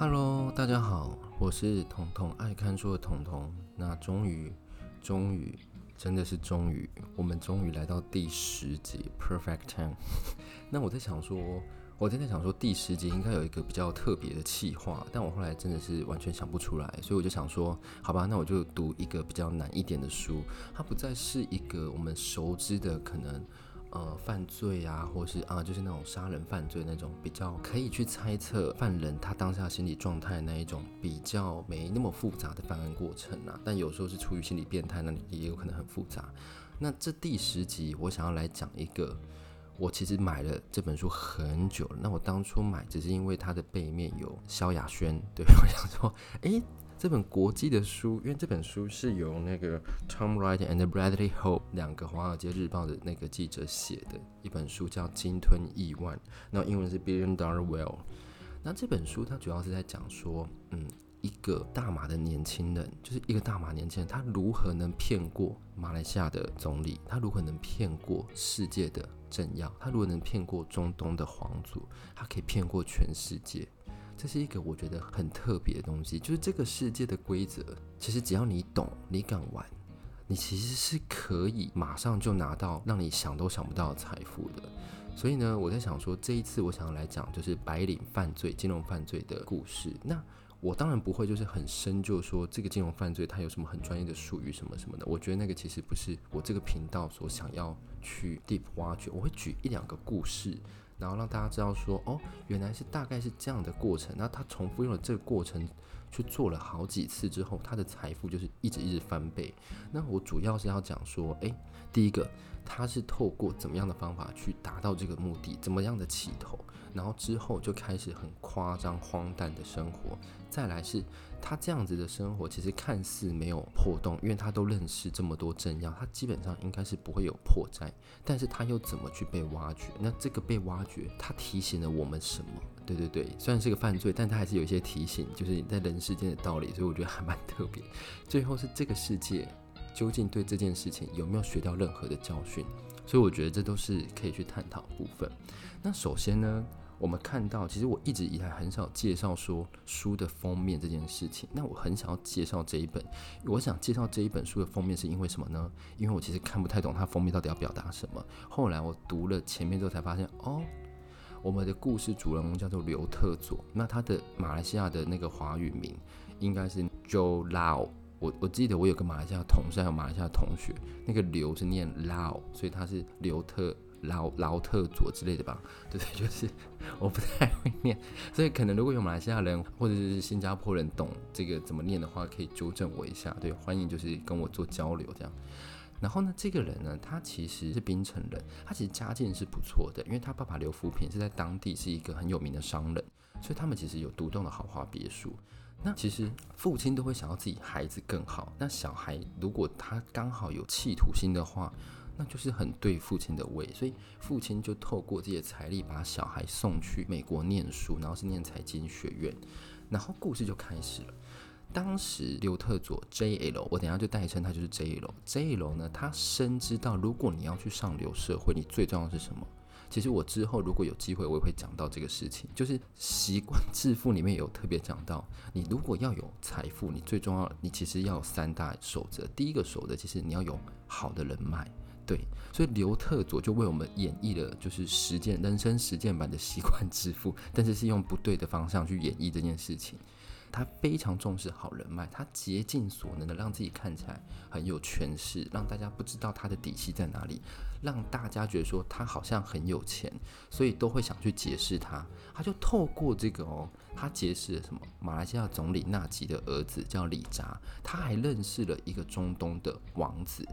Hello，大家好，我是彤彤，爱看书的彤彤。那终于，终于，真的是终于，我们终于来到第十集 Perfect Ten。那我在想说，我真的想说第十集应该有一个比较特别的企划，但我后来真的是完全想不出来，所以我就想说，好吧，那我就读一个比较难一点的书，它不再是一个我们熟知的可能。呃，犯罪啊，或是啊，就是那种杀人犯罪那种比较可以去猜测犯人他当下心理状态那一种比较没那么复杂的犯案过程啊。但有时候是出于心理变态，那也有可能很复杂。那这第十集我想要来讲一个，我其实买了这本书很久了。那我当初买只是因为它的背面有萧亚轩，对，我想说，诶。这本国际的书，因为这本书是由那个 Tom Wright and Bradley Hope 两个《华尔街日报》的那个记者写的一本书，叫《鲸吞亿万》，那英文是 Billion Dollar Whale。那这本书它主要是在讲说，嗯，一个大马的年轻人，就是一个大马年轻人，他如何能骗过马来西亚的总理，他如何能骗过世界的政要，他如何能骗过中东的皇族，他可以骗过全世界。这是一个我觉得很特别的东西，就是这个世界的规则，其实只要你懂，你敢玩，你其实是可以马上就拿到让你想都想不到的财富的。所以呢，我在想说，这一次我想要来讲就是白领犯罪、金融犯罪的故事。那我当然不会就是很深究说这个金融犯罪它有什么很专业的术语什么什么的。我觉得那个其实不是我这个频道所想要去 deep 挖掘。我会举一两个故事。然后让大家知道说，哦，原来是大概是这样的过程。那他重复用了这个过程去做了好几次之后，他的财富就是一直一直翻倍。那我主要是要讲说，诶，第一个，他是透过怎么样的方法去达到这个目的，怎么样的起头，然后之后就开始很夸张荒诞的生活。再来是。他这样子的生活其实看似没有破洞，因为他都认识这么多政要，他基本上应该是不会有破绽。但是他又怎么去被挖掘？那这个被挖掘，他提醒了我们什么？对对对，虽然是个犯罪，但他还是有一些提醒，就是你在人世间的道理。所以我觉得还蛮特别。最后是这个世界究竟对这件事情有没有学到任何的教训？所以我觉得这都是可以去探讨的部分。那首先呢，我们看到，其实我一直以来很少介绍说书的封面这件事情。那我很想要介绍这一本，我想介绍这一本书的封面是因为什么呢？因为我其实看不太懂它封面到底要表达什么。后来我读了前面之后才发现，哦，我们的故事主人公叫做刘特佐，那他的马来西亚的那个华语名应该是 Joe Lau。我我记得我有个马来西亚同事还有马来西亚同学，那个刘是念 Lau，所以他是刘特。劳劳特佐之类的吧，对对，就是我不太会念，所以可能如果有马来西亚人或者是新加坡人懂这个怎么念的话，可以纠正我一下。对，欢迎就是跟我做交流这样。然后呢，这个人呢，他其实是槟城人，他其实家境是不错的，因为他爸爸刘福平是在当地是一个很有名的商人，所以他们其实有独栋的豪华别墅。那其实父亲都会想要自己孩子更好，那小孩如果他刚好有企图心的话。那就是很对父亲的胃，所以父亲就透过这些财力把小孩送去美国念书，然后是念财经学院，然后故事就开始了。当时刘特佐 JL，我等下就代称他就是 JL。JL 呢，他深知到如果你要去上流社会，你最重要是什么？其实我之后如果有机会，我也会讲到这个事情，就是《习惯致富》里面有特别讲到，你如果要有财富，你最重要，你其实要有三大守则。第一个守则其实你要有好的人脉。对，所以刘特佐就为我们演绎了，就是实践人生实践版的习惯致富，但是是用不对的方向去演绎这件事情。他非常重视好人脉，他竭尽所能的让自己看起来很有权势，让大家不知道他的底细在哪里，让大家觉得说他好像很有钱，所以都会想去结识他。他就透过这个哦，他结识了什么？马来西亚总理纳吉的儿子叫李扎，他还认识了一个中东的王子。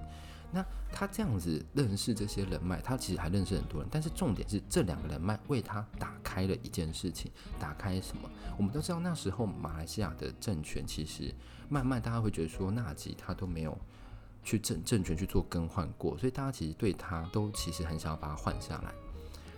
那他这样子认识这些人脉，他其实还认识很多人，但是重点是这两个人脉为他打开了一件事情，打开什么？我们都知道那时候马来西亚的政权其实慢慢大家会觉得说纳吉他都没有去政政权去做更换过，所以大家其实对他都其实很想要把他换下来。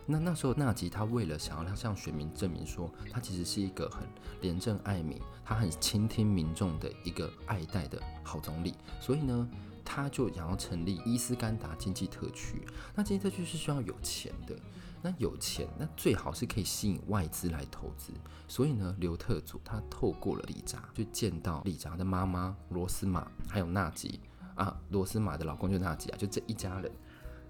那那时候纳吉他为了想要他向选民证明说他其实是一个很廉政爱民，他很倾听民众的一个爱戴的好总理，所以呢。他就想要成立伊斯干达经济特区。那经济特区是需要有钱的，那有钱，那最好是可以吸引外资来投资。所以呢，刘特佐他透过了李扎，就见到李扎的妈妈罗斯玛，还有纳吉啊，罗斯玛的老公就纳吉啊，就这一家人。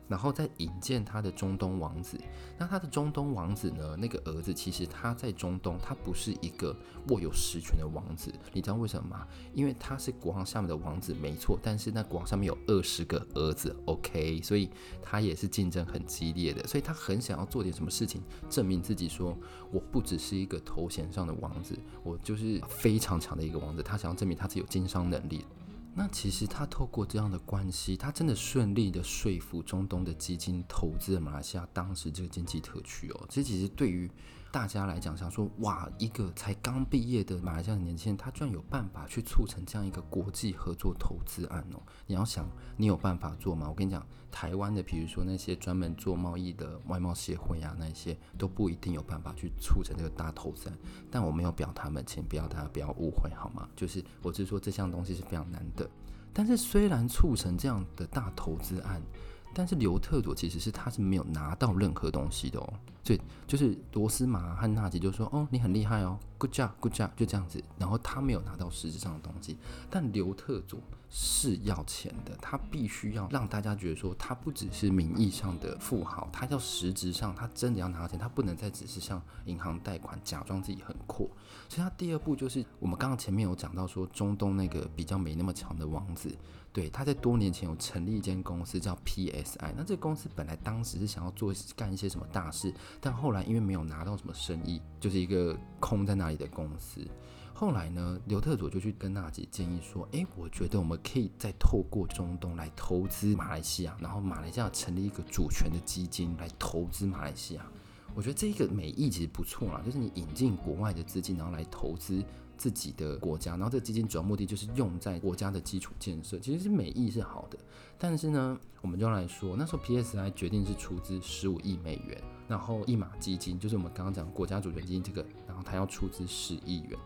然后再引荐他的中东王子，那他的中东王子呢？那个儿子其实他在中东，他不是一个握有实权的王子，你知道为什么吗？因为他是国王下面的王子，没错，但是那国王上面有二十个儿子，OK，所以他也是竞争很激烈的，所以他很想要做点什么事情，证明自己说，我不只是一个头衔上的王子，我就是非常强的一个王子，他想要证明他自己有经商能力。那其实他透过这样的关系，他真的顺利的说服中东的基金投资了马来西亚当时这个经济特区哦。这其实对于大家来讲，想说哇，一个才刚毕业的马来西亚的年轻人，他居然有办法去促成这样一个国际合作投资案哦。你要想，你有办法做吗？我跟你讲，台湾的，比如说那些专门做贸易的外贸协会啊，那些都不一定有办法去促成这个大投资案。但我没有表他们，请不要大家不要误会好吗？就是我是说这项东西是非常难的。但是虽然促成这样的大投资案，但是刘特佐其实是他是没有拿到任何东西的哦。对就是罗斯玛和纳吉就说：“哦，你很厉害哦，good job，good job，就这样子。”然后他没有拿到实质上的东西，但刘特佐是要钱的，他必须要让大家觉得说他不只是名义上的富豪，他要实质上他真的要拿到钱，他不能再只是向银行贷款，假装自己很阔。所以他第二步就是我们刚刚前面有讲到说中东那个比较没那么强的王子。对，他在多年前有成立一间公司叫 PSI，那这个公司本来当时是想要做干一些什么大事，但后来因为没有拿到什么生意，就是一个空在那里的公司。后来呢，刘特佐就去跟纳吉建议说：“诶，我觉得我们可以再透过中东来投资马来西亚，然后马来西亚成立一个主权的基金来投资马来西亚。我觉得这一个美意其实不错啦，就是你引进国外的资金，然后来投资。”自己的国家，然后这个基金主要目的就是用在国家的基础建设，其实是美意是好的。但是呢，我们就来说，那时候 PSI 决定是出资十五亿美元，然后一马基金就是我们刚刚讲国家主权基金这个，然后他要出资十亿元，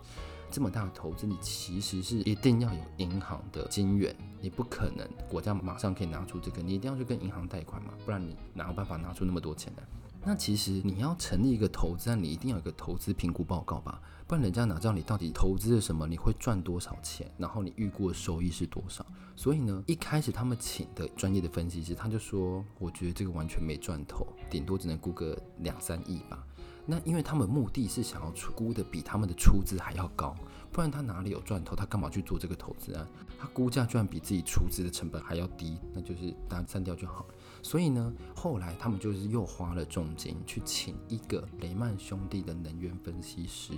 这么大的投资，你其实是一定要有银行的金源，你不可能国家马上可以拿出这个，你一定要去跟银行贷款嘛，不然你哪有办法拿出那么多钱来？那其实你要成立一个投资，你一定要有一个投资评估报告吧，不然人家哪知道你到底投资了什么，你会赚多少钱，然后你预估的收益是多少？所以呢，一开始他们请的专业的分析师，他就说，我觉得这个完全没赚头，顶多只能估个两三亿吧。那因为他们目的是想要出估的比他们的出资还要高，不然他哪里有赚头？他干嘛去做这个投资啊？他估价居然比自己出资的成本还要低，那就是大家删掉就好了。所以呢，后来他们就是又花了重金去请一个雷曼兄弟的能源分析师，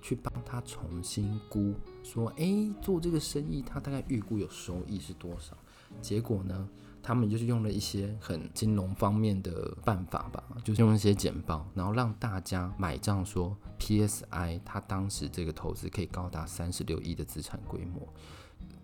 去帮他重新估，说，诶，做这个生意他大概预估有收益是多少？结果呢，他们就是用了一些很金融方面的办法吧，就是用一些简报，然后让大家买账，说 PSI 他当时这个投资可以高达三十六亿的资产规模，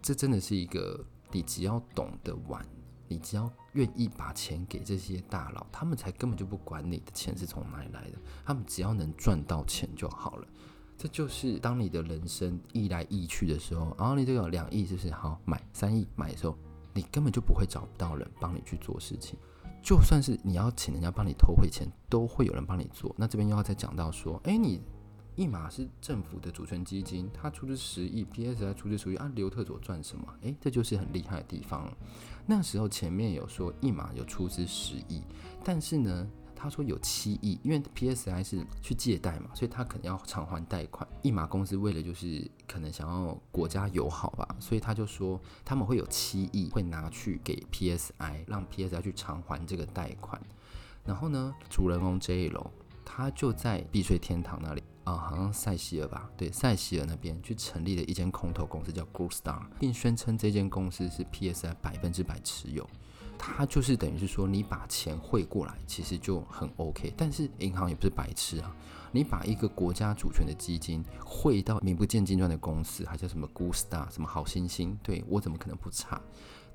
这真的是一个你只要懂得玩。你只要愿意把钱给这些大佬，他们才根本就不管你的钱是从哪里来的，他们只要能赚到钱就好了。这就是当你的人生亿来亿去的时候，然后你这个两亿是不是好买三亿买的时候，你根本就不会找不到人帮你去做事情。就算是你要请人家帮你偷汇钱，都会有人帮你做。那这边又要再讲到说，诶，你。一马是政府的主权基金，他出资十亿，PSI 出资十亿，啊，刘特佐赚什么？诶，这就是很厉害的地方。那时候前面有说一马有出资十亿，但是呢，他说有七亿，因为 PSI 是去借贷嘛，所以他可能要偿还贷款。一马公司为了就是可能想要国家友好吧，所以他就说他们会有七亿会拿去给 PSI，让 PSI 去偿还这个贷款。然后呢，主人翁 J 楼他就在避税天堂那里。啊、好像塞西尔吧？对，塞西尔那边去成立了一间空投公司，叫 Good Star，并宣称这间公司是 PSI 百分之百持有。他就是等于是说，你把钱汇过来，其实就很 OK。但是银行也不是白痴啊，你把一个国家主权的基金汇到名不见经传的公司，还叫什么 Good Star，什么好星星？对，我怎么可能不查？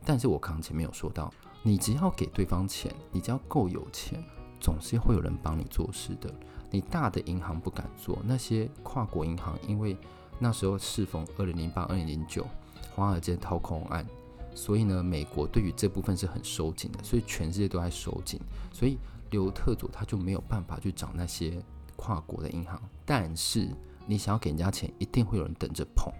但是我刚刚前面有说到，你只要给对方钱，你只要够有钱，总是会有人帮你做事的。你大的银行不敢做，那些跨国银行，因为那时候适逢二零零八、二零零九华尔街掏空案，所以呢，美国对于这部分是很收紧的，所以全世界都在收紧，所以刘特佐他就没有办法去找那些跨国的银行。但是你想要给人家钱，一定会有人等着捧，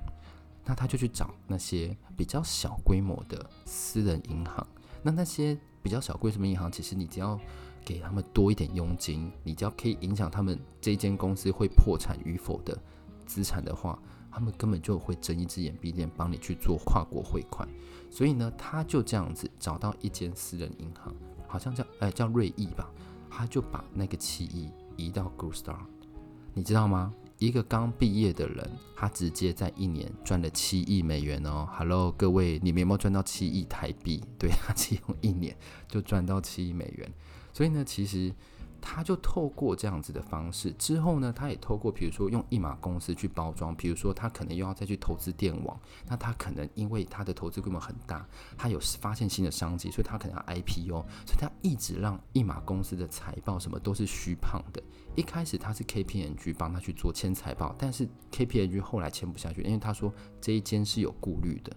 那他就去找那些比较小规模的私人银行。那那些比较小规模银行，其实你只要给他们多一点佣金，你只要可以影响他们这间公司会破产与否的资产的话。他们根本就会睁一只眼闭一只眼帮你去做跨国汇款，所以呢，他就这样子找到一间私人银行，好像叫呃叫瑞意吧，他就把那个七亿移到 Goostar，你知道吗？一个刚毕业的人，他直接在一年赚了七亿美元哦。Hello，各位，你们有没有赚到七亿台币？对，他只用一年就赚到七亿美元，所以呢，其实。他就透过这样子的方式，之后呢，他也透过比如说用一码公司去包装，比如说他可能又要再去投资电网，那他可能因为他的投资规模很大，他有发现新的商机，所以他可能要 IPO，所以他一直让一码公司的财报什么都是虚胖的。一开始他是 KPMG 帮他去做签财报，但是 KPMG 后来签不下去，因为他说这一间是有顾虑的，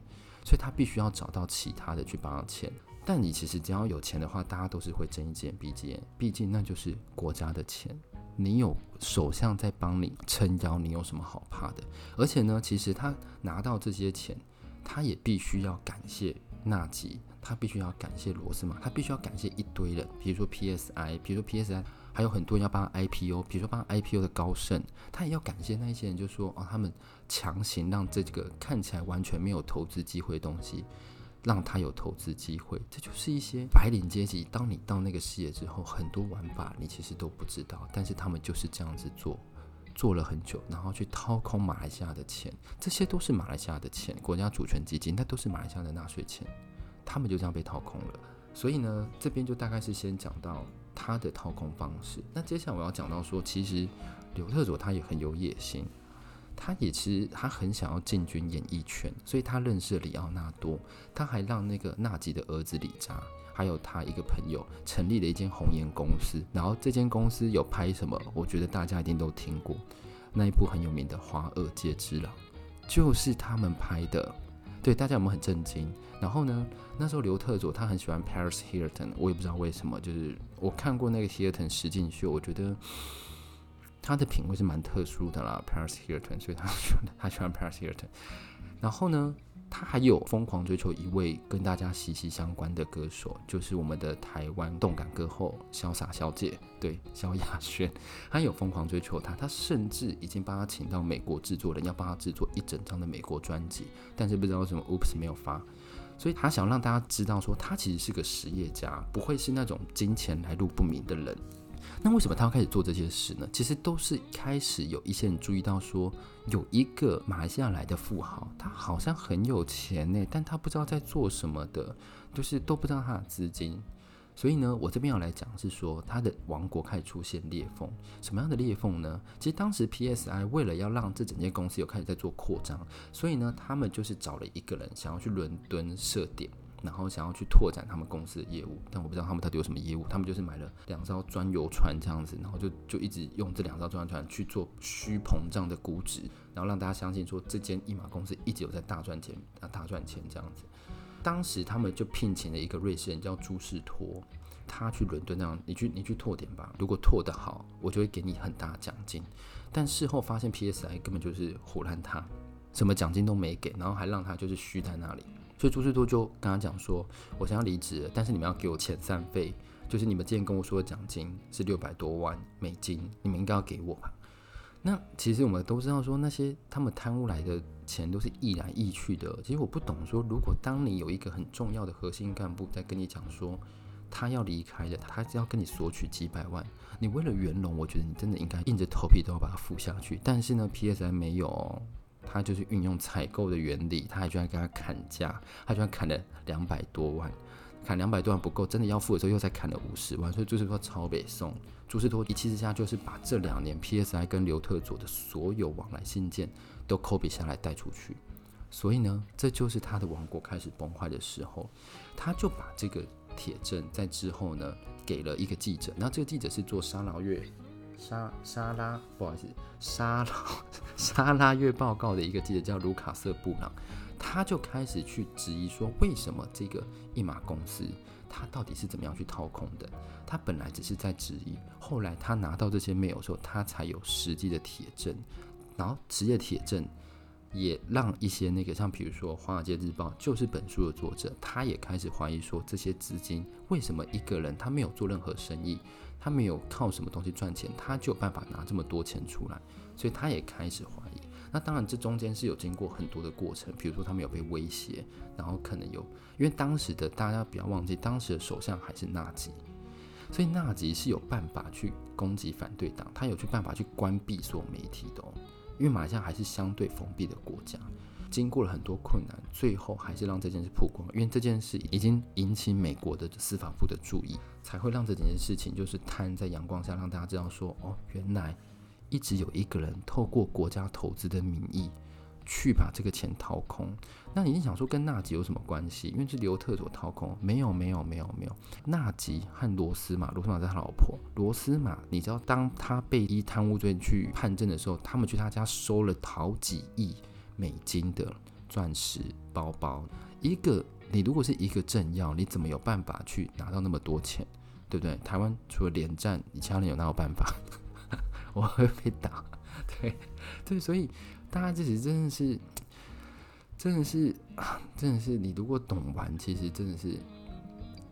所以他必须要找到其他的去帮他签。但你其实只要有钱的话，大家都是会睁一只眼闭一只眼，毕竟那就是国家的钱。你有首相在帮你撑腰，你有什么好怕的？而且呢，其实他拿到这些钱，他也必须要感谢纳吉，他必须要感谢罗斯玛，他必须要感谢一堆人，比如说 PSI，比如说 PSI，还有很多人要帮 IPO，比如说帮 IPO 的高盛，他也要感谢那一些人，就说哦，他们强行让这个看起来完全没有投资机会的东西。让他有投资机会，这就是一些白领阶级。当你到那个事业之后，很多玩法你其实都不知道，但是他们就是这样子做，做了很久，然后去掏空马来西亚的钱，这些都是马来西亚的钱，国家主权基金，那都是马来西亚的纳税钱，他们就这样被掏空了。所以呢，这边就大概是先讲到他的掏空方式。那接下来我要讲到说，其实刘特佐他也很有野心。他也其实他很想要进军演艺圈，所以他认识了李奥纳多，他还让那个纳吉的儿子李扎，还有他一个朋友成立了一间红颜公司，然后这间公司有拍什么？我觉得大家一定都听过那一部很有名的《华尔街之狼》，就是他们拍的。对，大家有没有很震惊？然后呢，那时候刘特佐他很喜欢 Paris Hilton，我也不知道为什么，就是我看过那个 Hilton 实境秀，我觉得。他的品味是蛮特殊的啦，Paris Hilton，所以他喜欢 他喜欢 Paris Hilton。然后呢，他还有疯狂追求一位跟大家息息相关的歌手，就是我们的台湾动感歌后潇洒小姐，对，萧亚轩。他有疯狂追求他，他甚至已经帮他请到美国制作人，要帮他制作一整张的美国专辑，但是不知道为什么 Oops 没有发。所以他想让大家知道说，他其实是个实业家，不会是那种金钱来路不明的人。那为什么他要开始做这些事呢？其实都是开始有一些人注意到说，有一个马来西亚来的富豪，他好像很有钱呢，但他不知道在做什么的，就是都不知道他的资金。所以呢，我这边要来讲是说，他的王国开始出现裂缝。什么样的裂缝呢？其实当时 PSI 为了要让这整间公司有开始在做扩张，所以呢，他们就是找了一个人想要去伦敦设点。然后想要去拓展他们公司的业务，但我不知道他们到底有什么业务。他们就是买了两艘专游船这样子，然后就就一直用这两艘专游船去做虚膨胀的估值，然后让大家相信说这间一码公司一直有在大赚钱啊，大赚钱这样子。当时他们就聘请了一个瑞士人叫朱士托，他去伦敦那样，你去你去拓点吧，如果拓得好，我就会给你很大奖金。但事后发现 PSI 根本就是唬烂他，什么奖金都没给，然后还让他就是虚在那里。所以朱士多就跟他讲说：“我想要离职，但是你们要给我遣散费，就是你们之前跟我说的奖金是六百多万美金，你们应该要给我吧？”那其实我们都知道说，那些他们贪污来的钱都是易来易去的。其实我不懂说，如果当你有一个很重要的核心干部在跟你讲说他要离开的，他要跟你索取几百万，你为了圆融，我觉得你真的应该硬着头皮都要把它付下去。但是呢，PSI 没有。他就是运用采购的原理，他还居然跟他砍价，他居然砍了两百多万，砍两百多万不够，真的要付的时候又再砍了五十万，所以朱士托超北宋，朱士托一气之下就是把这两年 PSI 跟刘特佐的所有往来信件都 copy 下来带出去，所以呢，这就是他的王国开始崩坏的时候，他就把这个铁证在之后呢给了一个记者，那这个记者是做沙劳越沙沙拉，不好意思，沙拉沙拉月报告的一个记者叫卢卡瑟布朗，他就开始去质疑说，为什么这个一马公司，他到底是怎么样去掏空的？他本来只是在质疑，后来他拿到这些 mail 时候，他才有实际的铁证，然后职业铁证。也让一些那个像比如说《华尔街日报》就是本书的作者，他也开始怀疑说，这些资金为什么一个人他没有做任何生意，他没有靠什么东西赚钱，他就有办法拿这么多钱出来，所以他也开始怀疑。那当然这中间是有经过很多的过程，比如说他们有被威胁，然后可能有因为当时的大家不要忘记，当时的首相还是纳吉，所以纳吉是有办法去攻击反对党，他有去办法去关闭所有媒体的。因为马来西亚还是相对封闭的国家，经过了很多困难，最后还是让这件事曝光。因为这件事已经引起美国的司法部的注意，才会让这件事情就是摊在阳光下，让大家知道说，哦，原来一直有一个人透过国家投资的名义。去把这个钱掏空，那你想说跟纳吉有什么关系？因为是刘特所掏空，没有没有没有没有。纳吉和罗斯玛，罗斯玛是他老婆。罗斯玛，你知道当他被依贪污罪去判证的时候，他们去他家收了好几亿美金的钻石包包。一个你如果是一个政要，你怎么有办法去拿到那么多钱？对不对？台湾除了连战，你其他人有哪有办法？我会被打。对对，所以。大家其实真的是，真的是啊，真的是你如果懂玩，其实真的是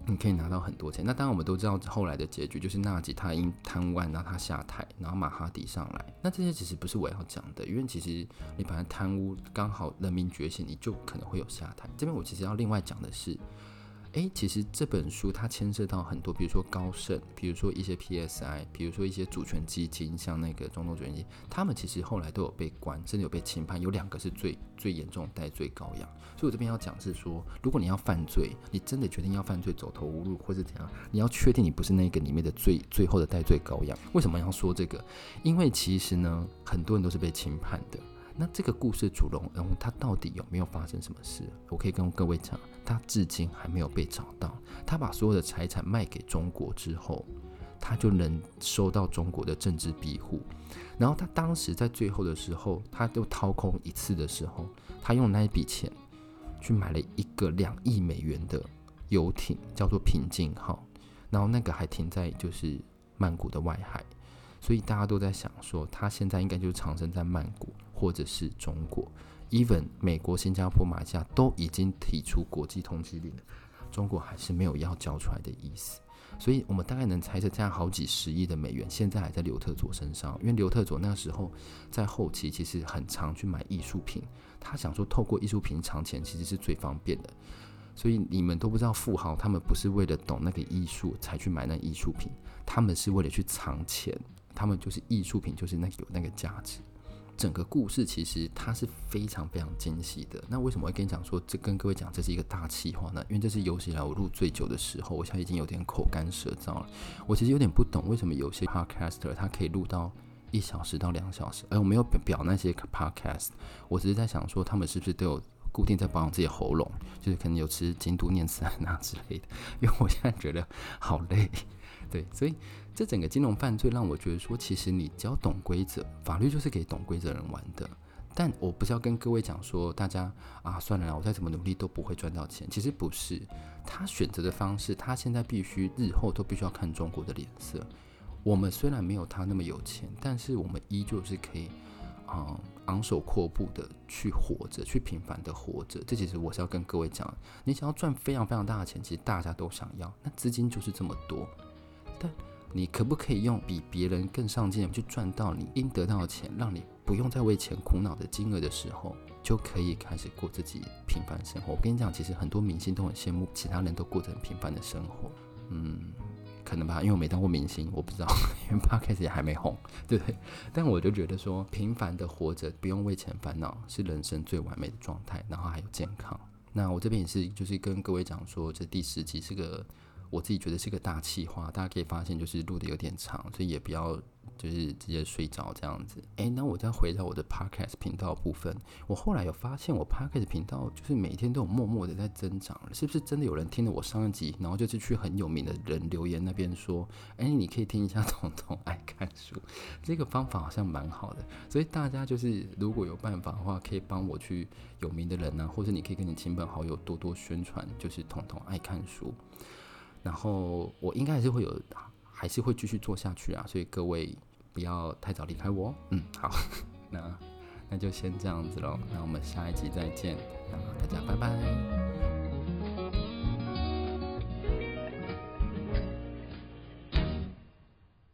你可以拿到很多钱。那当然我们都知道后来的结局，就是纳吉他因贪污案让他下台，然后马哈迪上来。那这些其实不是我要讲的，因为其实你本来贪污刚好人民觉醒，你就可能会有下台。这边我其实要另外讲的是。诶，其实这本书它牵涉到很多，比如说高盛，比如说一些 PSI，比如说一些主权基金，像那个中东主权基金，他们其实后来都有被关，甚至有被轻判，有两个是最最严重的代罪羔羊。所以我这边要讲是说，如果你要犯罪，你真的决定要犯罪，走投无路或是怎样，你要确定你不是那个里面的最最后的代罪羔羊。为什么要说这个？因为其实呢，很多人都是被轻判的。那这个故事主人公他到底有没有发生什么事？我可以跟各位讲，他至今还没有被找到。他把所有的财产卖给中国之后，他就能收到中国的政治庇护。然后他当时在最后的时候，他都掏空一次的时候，他用那一笔钱去买了一个两亿美元的游艇，叫做平静号。然后那个还停在就是曼谷的外海，所以大家都在想说，他现在应该就藏身在曼谷。或者是中国，even 美国、新加坡、马来西亚都已经提出国际通缉令了，中国还是没有要交出来的意思。所以，我们大概能猜测，这样好几十亿的美元现在还在刘特佐身上，因为刘特佐那个时候在后期其实很常去买艺术品，他想说透过艺术品藏钱其实是最方便的。所以你们都不知道，富豪他们不是为了懂那个艺术才去买那艺术品，他们是为了去藏钱，他们就是艺术品就是那有那个价值。整个故事其实它是非常非常精细的。那为什么会跟你讲说，这跟各位讲这是一个大企划呢？因为这是有史以来我录最久的时候，我现在已经有点口干舌燥了。我其实有点不懂为什么有些 podcaster 他可以录到一小时到两小时。而我没有表那些 podcast，我只是在想说他们是不是都有固定在保养自己喉咙，就是可能有吃京都念慈庵啊之类的。因为我现在觉得好累。对，所以这整个金融犯罪让我觉得说，其实你只要懂规则，法律就是给懂规则人玩的。但我不是要跟各位讲说，大家啊，算了啦，我再怎么努力都不会赚到钱。其实不是，他选择的方式，他现在必须日后都必须要看中国的脸色。我们虽然没有他那么有钱，但是我们依旧是可以，嗯，昂首阔步的去活着，去平凡的活着。这其实我是要跟各位讲，你想要赚非常非常大的钱，其实大家都想要，那资金就是这么多。但你可不可以用比别人更上进去赚到你应得到的钱，让你不用再为钱苦恼的金额的时候，就可以开始过自己平凡生活？我跟你讲，其实很多明星都很羡慕其他人都过着很平凡的生活。嗯，可能吧，因为我没当过明星，我不知道，因为 p 开始也还没红，对不对？但我就觉得说，平凡的活着，不用为钱烦恼，是人生最完美的状态。然后还有健康。那我这边也是，就是跟各位讲说，这第十集是个。我自己觉得是个大企划，大家可以发现就是录的有点长，所以也不要就是直接睡着这样子。诶、那我再回到我的 podcast 频道部分，我后来有发现，我 podcast 频道就是每天都有默默的在增长，是不是真的有人听了我上一集，然后就是去很有名的人留言那边说，诶、你可以听一下 彤彤爱看书，这个方法好像蛮好的。所以大家就是如果有办法的话，可以帮我去有名的人呢、或者你可以跟你亲朋好友多多宣传，就是彤彤爱看书。然后我应该还是会有。还是会继续做下去啊，所以各位不要太早离开我。嗯，好，那那就先这样子喽，那我们下一集再见，那大家拜拜。